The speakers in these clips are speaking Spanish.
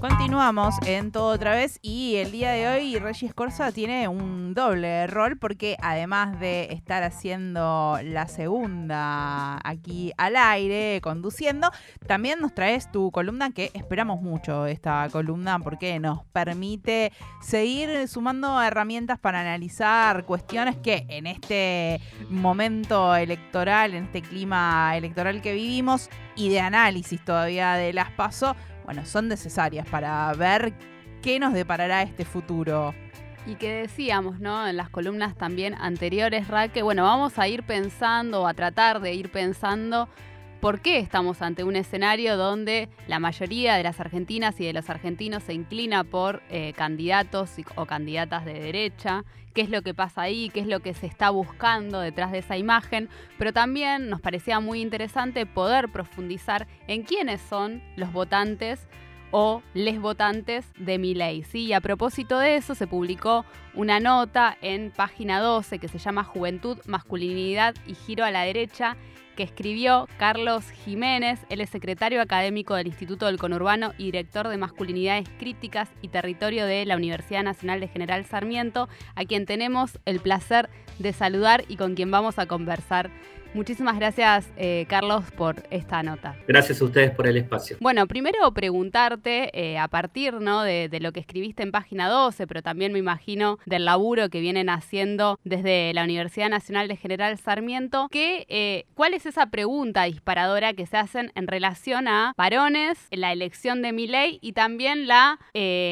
Continuamos en todo otra vez y el día de hoy Regis Corsa tiene un doble rol porque además de estar haciendo la segunda aquí al aire, conduciendo, también nos traes tu columna que esperamos mucho esta columna porque nos permite seguir sumando herramientas para analizar cuestiones que en este momento electoral, en este clima electoral que vivimos y de análisis todavía de las pasos bueno, son necesarias para ver qué nos deparará este futuro. Y que decíamos, ¿no? En las columnas también anteriores, Raque, bueno, vamos a ir pensando, o a tratar de ir pensando por qué estamos ante un escenario donde la mayoría de las argentinas y de los argentinos se inclina por eh, candidatos o candidatas de derecha, qué es lo que pasa ahí, qué es lo que se está buscando detrás de esa imagen, pero también nos parecía muy interesante poder profundizar en quiénes son los votantes o les votantes de mi ley. ¿sí? Y a propósito de eso, se publicó una nota en página 12 que se llama Juventud, Masculinidad y Giro a la Derecha, que escribió Carlos Jiménez, él es secretario académico del Instituto del Conurbano y director de Masculinidades Críticas y Territorio de la Universidad Nacional de General Sarmiento, a quien tenemos el placer de saludar y con quien vamos a conversar Muchísimas gracias, eh, Carlos, por esta nota. Gracias a ustedes por el espacio. Bueno, primero preguntarte, eh, a partir ¿no? de, lo que escribiste en página 12, pero también me imagino del laburo que vienen haciendo desde la Universidad Nacional de General Sarmiento, que, eh, ¿cuál es esa pregunta disparadora que se hacen en relación a varones, la elección de mi ley y también la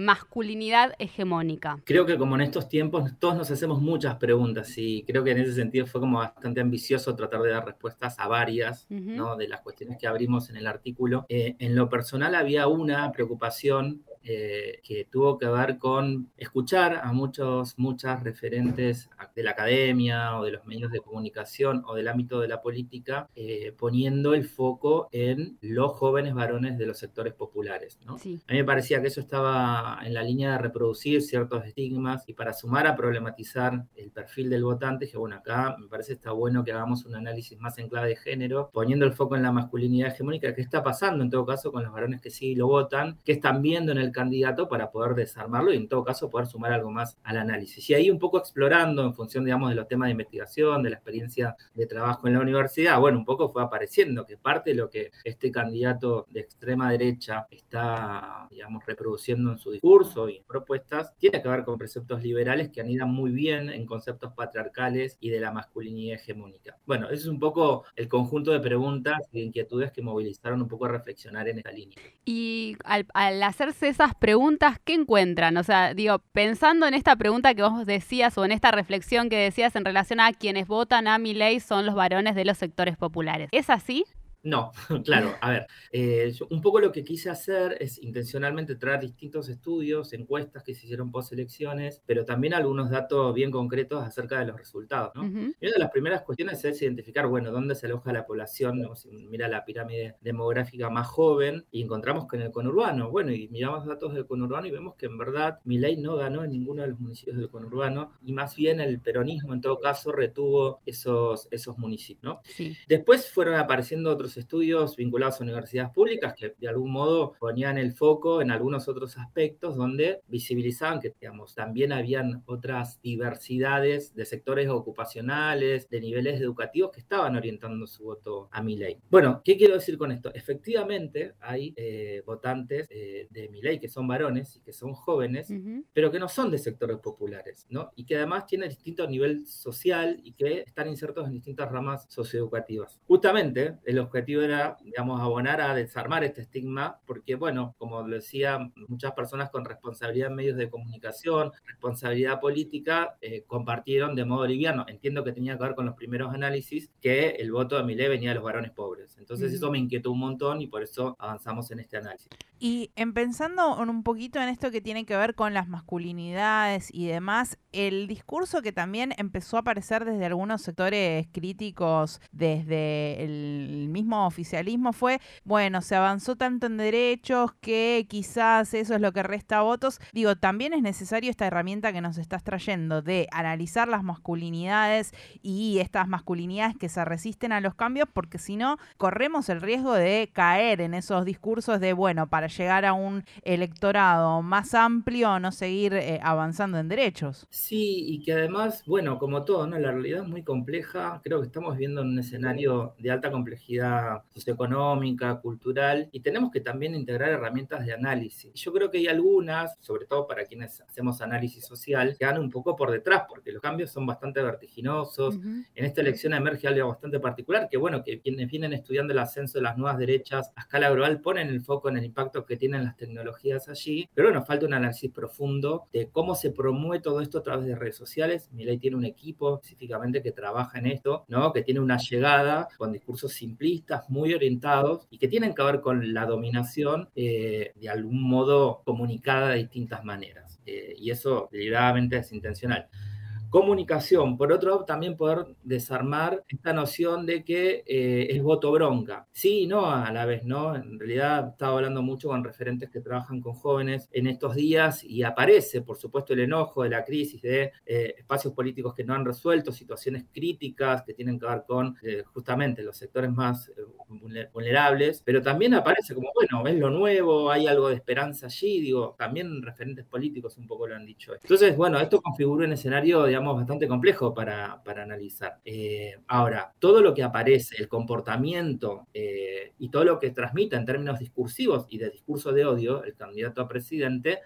masculinidad hegemónica? Creo que como en estos tiempos todos nos hacemos muchas preguntas y creo que en ese sentido fue como bastante ambicioso tratar de dar respuestas a varias ¿no? de las cuestiones que abrimos en el artículo. Eh, en lo personal había una preocupación eh, que tuvo que ver con escuchar a muchos, muchas referentes de la academia o de los medios de comunicación o del ámbito de la política, eh, poniendo el foco en los jóvenes varones de los sectores populares. ¿no? A mí me parecía que eso estaba en la línea de reproducir ciertos estigmas y para sumar a problematizar el perfil del votante, que bueno, acá me parece está bueno que hagamos un análisis más en clave de género, poniendo el foco en la masculinidad hegemónica, que está pasando en todo caso con los varones que sí lo votan, que están viendo en el candidato para poder desarmarlo y en todo caso poder sumar algo más al análisis. Y ahí un poco explorando en función, digamos, de los temas de investigación, de la experiencia de trabajo en la universidad, bueno, un poco fue apareciendo que parte de lo que este candidato de extrema derecha está, digamos, reproduciendo en su discurso y propuestas, tiene que ver con preceptos liberales que anidan muy bien en conceptos patriarcales y de la masculinidad hegemónica. Bueno, ese es un poco el conjunto de preguntas e inquietudes que movilizaron un poco a reflexionar en esta línea. Y al, al hacerse esas preguntas, ¿qué encuentran? O sea, digo, pensando en esta pregunta que vos decías o en esta reflexión que decías en relación a quienes votan a mi ley son los varones de los sectores populares. ¿Es así? No, claro, a ver, eh, un poco lo que quise hacer es intencionalmente traer distintos estudios, encuestas que se hicieron post elecciones, pero también algunos datos bien concretos acerca de los resultados. ¿no? una de las primeras cuestiones es identificar, bueno, dónde se aloja la población, ¿no? si mira la pirámide demográfica más joven, y encontramos que en el conurbano, bueno, y miramos datos del conurbano y vemos que en verdad mi ley no ganó en ninguno de los municipios del conurbano, y más bien el peronismo en todo caso retuvo esos, esos municipios. ¿no? Después fueron apareciendo otros estudios vinculados a universidades públicas que de algún modo ponían el foco en algunos otros aspectos donde visibilizaban que digamos, también habían otras diversidades de sectores ocupacionales, de niveles educativos que estaban orientando su voto a mi ley. Bueno, ¿qué quiero decir con esto? Efectivamente hay eh, votantes eh, de mi ley que son varones y que son jóvenes, pero que no son de sectores populares, ¿no? Y que además tienen distinto nivel social y que están insertos en distintas ramas socioeducativas. Justamente el objetivo era, digamos, abonar a desarmar este estigma, porque, bueno, como lo decía, muchas personas con responsabilidad en medios de comunicación, responsabilidad política, eh, compartieron de modo liviano, entiendo que tenía que ver con los primeros análisis, que el voto de Milei venía de los varones pobres. Entonces eso me inquietó un montón y por eso avanzamos en este análisis. Y en pensando un poquito en esto que tiene que ver con las masculinidades y demás, el discurso que también empezó a aparecer desde algunos sectores críticos, desde el mismo oficialismo fue, bueno, se avanzó tanto en derechos que quizás eso es lo que resta votos. Digo, también es necesario esta herramienta que nos estás trayendo de analizar las masculinidades y estas masculinidades que se resisten a los cambios, porque si no, corremos el riesgo de caer en esos discursos de, bueno, para llegar a un electorado más amplio, no seguir eh, avanzando en derechos. Sí, y que además, bueno, como todo, ¿no? La realidad es muy compleja. Creo que estamos viendo un escenario de alta complejidad socioeconómica, cultural, y tenemos que también integrar herramientas de análisis. Yo creo que hay algunas, sobre todo para quienes hacemos análisis social, que van un poco por detrás, porque los cambios son bastante vertiginosos. En esta elección emerge algo bastante particular, que bueno, que quienes vienen estudiando el ascenso de las nuevas derechas a escala global ponen el foco en el impacto que tienen las tecnologías allí, pero bueno, falta un análisis profundo de cómo se promueve todo esto a través de redes sociales. Milei tiene un equipo específicamente que trabaja en esto, ¿no? Que tiene una llegada con discursos simplistas, muy orientados y que tienen que ver con la dominación eh, de algún modo comunicada de distintas maneras. Eh, y eso deliberadamente es intencional comunicación. Por otro lado, también poder desarmar esta noción de que eh, es voto bronca. Sí y no a la vez, ¿no? En realidad he estado hablando mucho con referentes que trabajan con jóvenes en estos días y aparece, por supuesto, el enojo de la crisis de eh, espacios políticos que no han resuelto, situaciones críticas que tienen que ver con eh, justamente los sectores más vulnerables, pero también aparece como, bueno, es lo nuevo, hay algo de esperanza allí, digo, también referentes políticos un poco lo han dicho. Entonces, bueno, esto configura un escenario, digamos, bastante complejo para, analizar. Eh, ahora, todo lo que aparece, el comportamiento eh, y todo lo que transmite en términos discursivos y de discurso de odio, el candidato a presidente,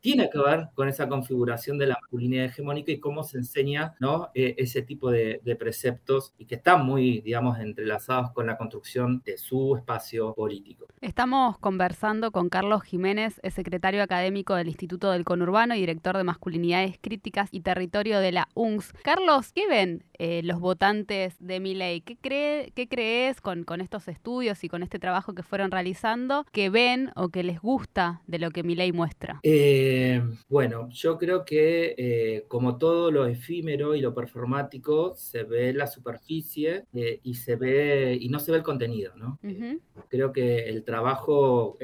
tiene que ver con esa configuración de la masculinidad hegemónica y cómo se enseña ¿no? Eh, ese tipo de, de preceptos y que están muy, digamos, entrelazados con la construcción de su espacio político. Estamos conversando con Carlos Jiménez, es secretario académico del Instituto del Conurbano y director de Masculinidades Críticas y Territorio de la UNS. Carlos, ¿qué ven eh, los votantes de Miley? ¿Qué, cree, qué crees con, con, estos estudios y con este trabajo que fueron realizando que ven o que les gusta de lo que Miley muestra? Eh, bueno, yo creo que eh, como todo lo efímero y lo performático, se ve la superficie y se ve y no se ve el contenido, ¿no? creo que el trabajo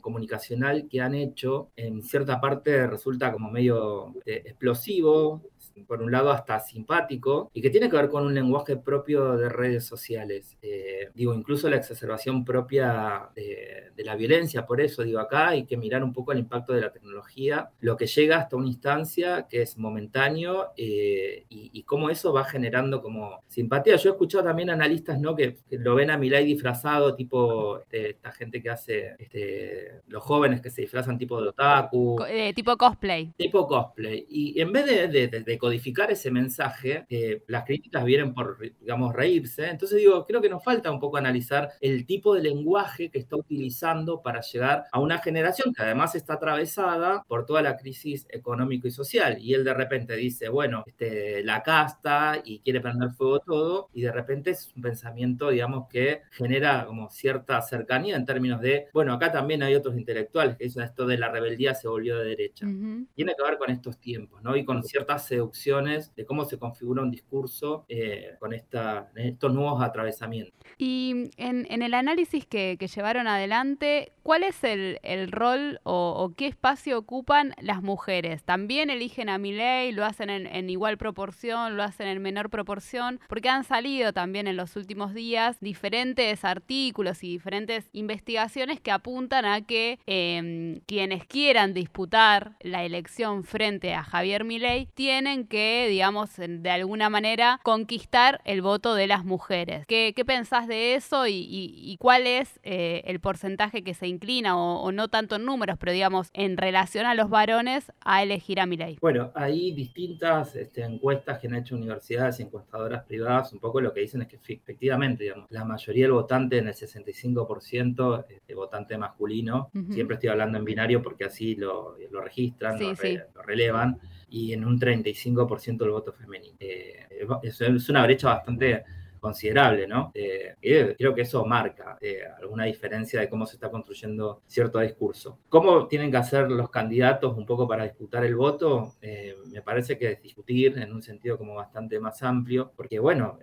comunicacional que han hecho en cierta parte resulta como medio explosivo, por un lado hasta simpático y que tiene que ver con un lenguaje propio de redes sociales. Eh, digo, incluso la exacerbación propia de, la violencia, por eso digo acá hay que mirar un poco el impacto de la tecnología, lo que llega hasta una instancia que es momentáneo eh, y, cómo eso va generando como simpatía. Yo he escuchado también analistas ¿no? que, lo ven a Milay disfrazado, tipo este, esta gente que hace, este, los jóvenes que se disfrazan tipo de otaku. Eh, tipo cosplay. Tipo cosplay. Y en vez de, de, de codificar ese mensaje, eh, las críticas vienen por, digamos, reírse. Entonces digo, creo que nos falta un poco analizar el tipo de lenguaje que está utilizando para llegar a una generación que además está atravesada por toda la crisis económico y social. Y él de repente dice, bueno, este, la casta y quiere prender fuego todo, y de repente es un pensamiento, digamos, que genera como cierta cercanía en términos de, bueno, acá también hay otros intelectuales que dicen esto de la rebeldía se volvió de derecha. Tiene que ver con estos tiempos, ¿no? Y con cierta seducción de cómo se configura un discurso eh, con esta, estos nuevos atravesamientos. Y en, el análisis que, llevaron adelante, ¿cuál es el, rol o, qué espacio ocupan las mujeres? ¿También eligen a mi ley? ¿Lo hacen en, igual proporción? ¿Lo hacen en menor proporción? Porque han salido también en los últimos días diferentes artículos y diferentes investigaciones que apuntan a que em, quienes quieran disputar la elección frente a Javier Milei tienen que, digamos, de alguna manera conquistar el voto de las mujeres. ¿Qué, qué pensás de eso y, cuál es eh, el porcentaje que se inclina, o, no tanto en números, pero digamos, en relación a los varones, a elegir a Milei? Bueno, hay distintas este, encuestas que han hecho universidades y encuestadoras privadas, un poco lo que dicen es que efectivamente, digamos, la mayoría del votante, en el 65%, este, votante masculino, siempre estoy hablando en binario porque así lo, registran, lo relevan y en un 35% el voto femenino. Eh, es, una brecha bastante considerable, ¿no? Eh, creo que eso marca eh, alguna diferencia de cómo se está construyendo cierto discurso. ¿Cómo tienen que hacer los candidatos un poco para disputar el voto? Eh, me parece que es discutir en un sentido como bastante más amplio, porque bueno,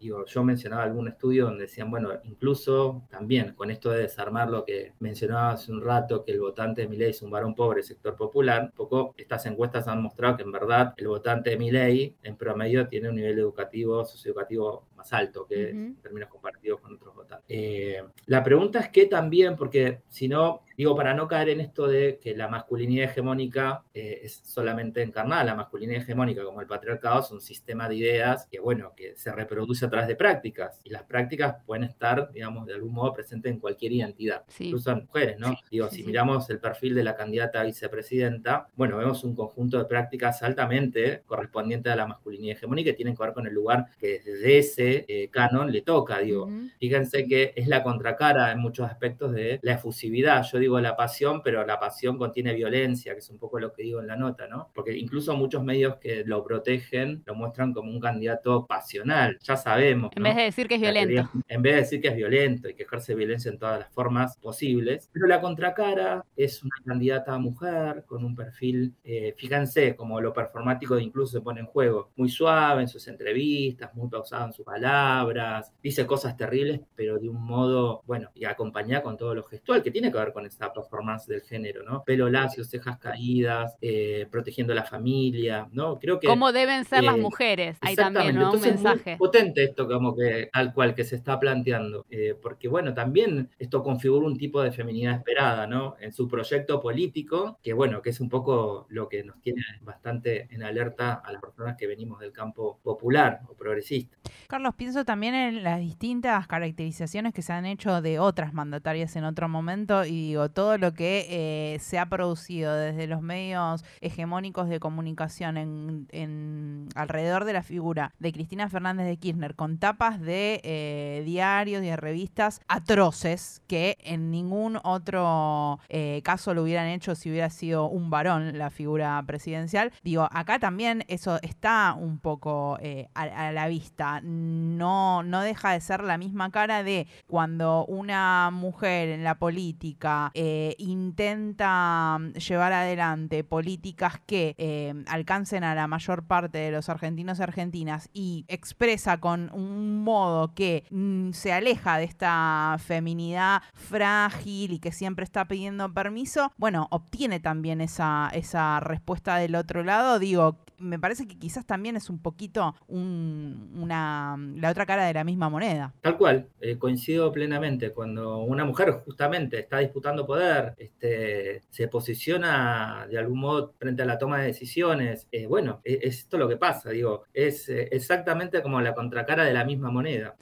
digo, yo mencionaba algún estudio donde decían, bueno, incluso también con esto de desarmar lo que mencionaba hace un rato, que el votante de Milei es un varón pobre, sector popular, un poco estas encuestas han mostrado que en verdad el votante de Milei en promedio tiene un nivel educativo, socioeducativo más alto que en términos comparativos con otros votantes. Eh, la pregunta es que también, porque si no, Digo, para no caer en esto de que la masculinidad hegemónica eh, es solamente encarnada, la masculinidad hegemónica como el patriarcado es un sistema de ideas que, bueno, que se reproduce a través de prácticas y las prácticas pueden estar, digamos, de algún modo presentes en cualquier identidad, incluso en mujeres, ¿no? Digo, si miramos el perfil de la candidata a vicepresidenta, bueno, vemos un conjunto de prácticas altamente correspondientes a la masculinidad hegemónica que tienen que ver con el lugar que desde ese eh, canon le toca, digo. Fíjense que es la contracara en muchos aspectos de la efusividad. Yo digo la pasión, pero la pasión contiene violencia, que es un poco lo que digo en la nota, ¿no? Porque incluso muchos medios que lo protegen lo muestran como un candidato pasional, ya sabemos. En vez de decir que es violento. En vez de decir que es violento y que ejerce violencia en todas las formas posibles. Pero la contracara es una candidata mujer con un perfil, eh, fíjense, como lo performático incluso se pone en juego, muy suave en sus entrevistas, muy pausada en sus palabras, dice cosas terribles, pero de un modo, bueno, y acompañada con todo lo gestual que tiene que ver con esta performance del género, ¿no? Pelo lacio, cejas caídas, eh, protegiendo a la familia, ¿no? Creo que... ¿Cómo deben ser las eh, mujeres? Hay también, ¿no? Un mensaje. Es potente esto como que tal cual que se está planteando, eh, porque bueno, también esto configura un tipo de feminidad esperada, ¿no? En su proyecto político, que bueno, que es un poco lo que nos tiene bastante en alerta a las personas que venimos del campo popular o progresista. Carlos, pienso también en las distintas caracterizaciones que se han hecho de otras mandatarias en otro momento y digo, todo lo que eh, se ha producido desde los medios hegemónicos de comunicación en, alrededor de la figura de Cristina Fernández de Kirchner con tapas de eh, diarios y de revistas atroces que en ningún otro eh, caso lo hubieran hecho si hubiera sido un varón la figura presidencial. Digo, acá también eso está un poco a, la vista. No, no deja de ser la misma cara de cuando una mujer en la política eh, intenta mm, llevar adelante políticas que eh, alcancen a la mayor parte de los argentinos y argentinas y expresa con un modo que mm, se aleja de esta feminidad frágil y que siempre está pidiendo permiso, bueno, obtiene también esa, esa respuesta del otro lado. Digo, me parece que quizás también es un poquito una, la otra cara de la misma moneda. Tal cual, eh, coincido plenamente. Cuando una mujer justamente está disputando poder, este, se posiciona de algún modo frente a la toma de decisiones, eh, bueno, e, es, esto lo que pasa, digo, es eh, exactamente como la contracara de la misma moneda.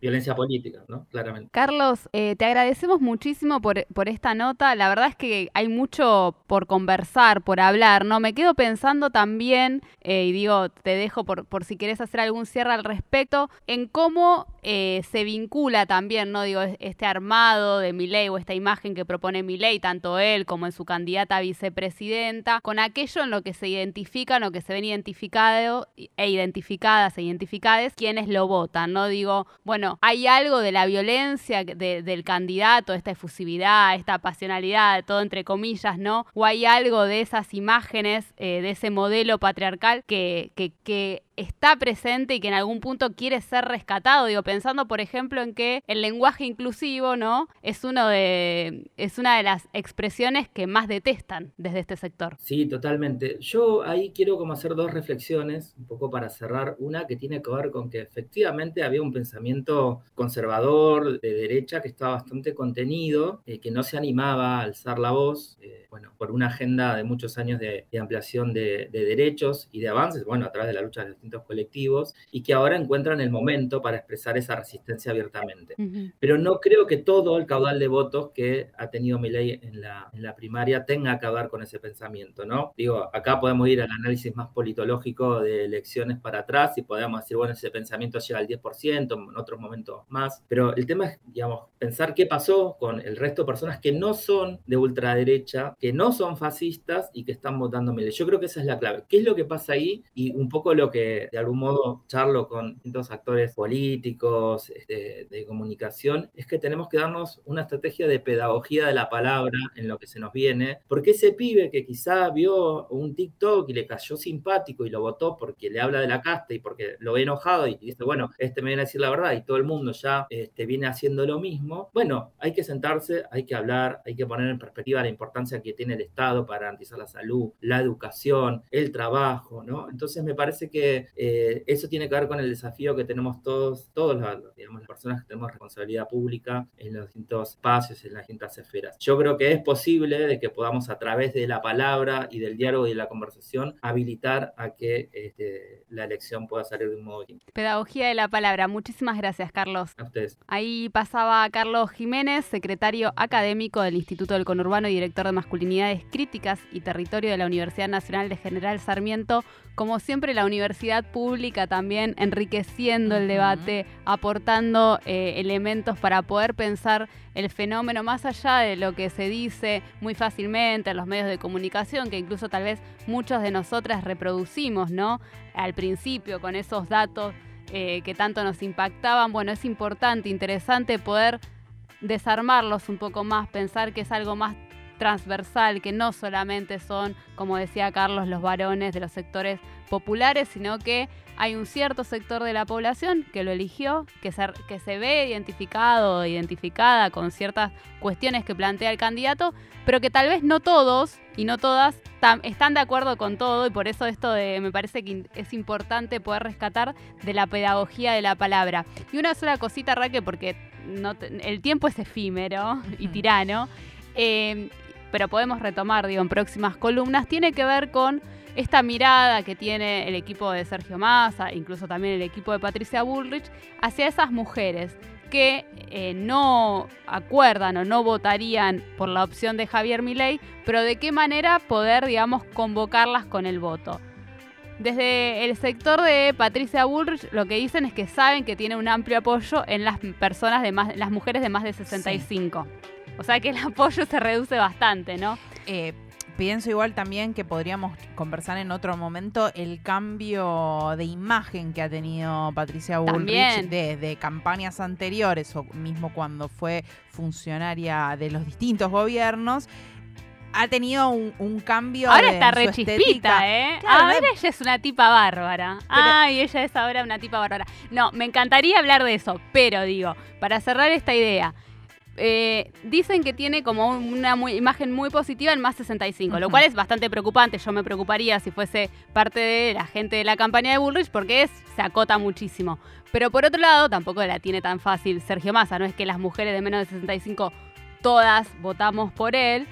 Violencia política, ¿no? Claramente. Carlos, te agradecemos muchísimo por, por esta nota. La verdad es que hay mucho por conversar, por hablar, ¿no? Me quedo pensando también eh, y digo, te dejo por, por si quieres hacer algún cierre al respecto, en cómo eh, se vincula también, ¿no? Digo, este armado de Milei o esta imagen que propone Milei, tanto él como en su candidata a vicepresidenta, con aquello en lo que se identifican o que se ven identificados e identificadas e identificadas quienes lo votan, ¿no? Digo, bueno, hay algo de la violencia del candidato, esta efusividad, esta pasionalidad, todo entre comillas, ¿no? O hay algo de esas imágenes, eh, de ese modelo patriarcal que, está presente y que en algún punto quiere ser rescatado. Digo, pensando, por ejemplo, en que el lenguaje inclusivo, ¿no? Es uno de. es una de las expresiones que más detestan desde este sector. Sí, totalmente. Yo ahí quiero como hacer dos reflexiones, un poco para cerrar. Una que tiene que ver con que efectivamente había un pensamiento conservador de derecha que estaba bastante contenido, eh, que no se animaba a alzar la voz, eh, bueno, por una agenda de muchos años de, ampliación de, derechos y de avances, bueno, a través de la lucha de colectivos y que ahora encuentran el momento para expresar esa resistencia abiertamente. Pero no creo que todo el caudal de votos que ha tenido Milei en la, en la primaria tenga que ver con ese pensamiento, ¿no? Digo, acá podemos ir al análisis más politológico de elecciones para atrás y podemos decir, bueno, ese pensamiento llega al 10%, en otros momentos más, pero el tema es, digamos, pensar qué pasó con el resto de personas que no son de ultraderecha, que no son fascistas y que están votando Milei. Yo creo que esa es la clave. ¿Qué es lo que pasa ahí? Y un poco lo que de algún modo charlo con distintos actores políticos, este, de comunicación, es que tenemos que darnos una estrategia de pedagogía de la palabra en lo que se nos viene, porque ese pibe que quizá vio un TikTok y le cayó simpático y lo votó porque le habla de la casta y porque lo ve enojado y dice, bueno, este me viene a decir la verdad y todo el mundo ya este, viene haciendo lo mismo, bueno, hay que sentarse, hay que hablar, hay que poner en perspectiva la importancia que tiene el Estado para garantizar la salud, la educación, el trabajo, ¿no? Entonces me parece que eh, eso tiene que ver con el desafío que tenemos todos, todos digamos, las personas que tenemos responsabilidad pública en los distintos espacios, en las distintas esferas. Yo creo que es posible de que podamos a través de la palabra y del diálogo y de la conversación habilitar a que este, la elección pueda salir de un modo distinto. Pedagogía de la palabra. Muchísimas gracias, Carlos. A ustedes. Ahí pasaba Carlos Jiménez, secretario académico del Instituto del Conurbano y director de Masculinidades Críticas y Territorio de la Universidad Nacional de General Sarmiento. Como siempre, la universidad pública también enriqueciendo el debate, aportando eh, elementos para poder pensar el fenómeno más allá de lo que se dice muy fácilmente en los medios de comunicación, que incluso tal vez muchos de nosotras reproducimos, ¿no? Al principio, con esos datos eh, que tanto nos impactaban. Bueno, es importante, interesante poder desarmarlos un poco más, pensar que es algo más transversal, que no solamente son, como decía Carlos, los varones de los sectores populares, sino que hay un cierto sector de la población que lo eligió, que se, que se ve identificado o identificada con ciertas cuestiones que plantea el candidato, pero que tal vez no todos y no todas están de acuerdo con todo y por eso esto de, me parece que es importante poder rescatar de la pedagogía de la palabra. Y una sola cosita, Raque, porque no el tiempo es efímero y tirano. Eh, pero podemos retomar, digo, en próximas columnas, tiene que ver con esta mirada que tiene el equipo de Sergio Massa, incluso también el equipo de Patricia Bullrich, hacia esas mujeres que eh, no acuerdan o no votarían por la opción de Javier Milei, pero de qué manera poder, digamos, convocarlas con el voto. Desde el sector de Patricia Bullrich lo que dicen es que saben que tiene un amplio apoyo en las personas de más, las mujeres de más de 65. O sea que el apoyo se reduce bastante, ¿no? Eh, pienso igual también que podríamos conversar en otro momento el cambio de imagen que ha tenido Patricia Bullrich desde campañas anteriores o mismo cuando fue funcionaria de los distintos gobiernos ha tenido un, cambio. Ahora está re chispita, ¿eh? ahora ella es una tipa bárbara. Ay, ella es ahora una tipa bárbara. No, me encantaría hablar de eso, pero digo, para cerrar esta idea, eh, dicen que tiene como una imagen muy positiva en más 65, lo cual es bastante preocupante. Yo me preocuparía si fuese parte de la gente de la campaña de Bullrich porque es, se acota muchísimo. Pero por otro lado, tampoco la tiene tan fácil Sergio Massa. No es que las mujeres de menos de 65 todas votamos por él,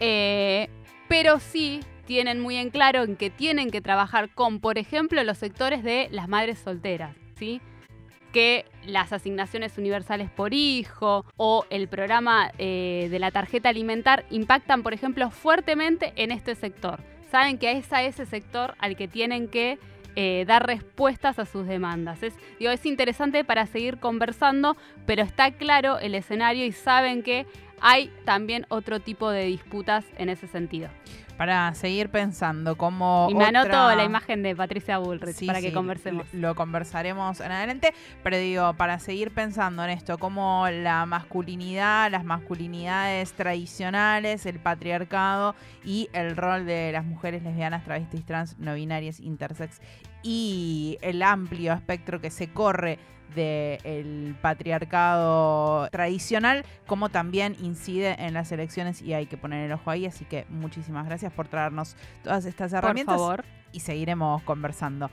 eh, pero sí tienen muy en claro en que tienen que trabajar con, por ejemplo, los sectores de las madres solteras, ¿sí? Que las asignaciones universales por hijo o el programa eh, de la tarjeta alimentar impactan, por ejemplo, fuertemente en este sector. Saben que es a ese sector al que tienen que eh, dar respuestas a sus demandas. Digo, es interesante para seguir conversando, pero está claro el escenario y saben que hay también otro tipo de disputas en ese sentido. Para seguir pensando como y me anoto la imagen de Patricia Bullrich para que conversemos. lo conversaremos en adelante pero digo para seguir pensando en esto como la masculinidad las masculinidades tradicionales el patriarcado y el rol de las mujeres lesbianas travestis trans no binarias intersex y el amplio espectro que se corre del patriarcado tradicional, como también incide en las elecciones y hay que poner el ojo ahí. Así que muchísimas gracias por traernos todas estas herramientas. Por favor. Y seguiremos conversando.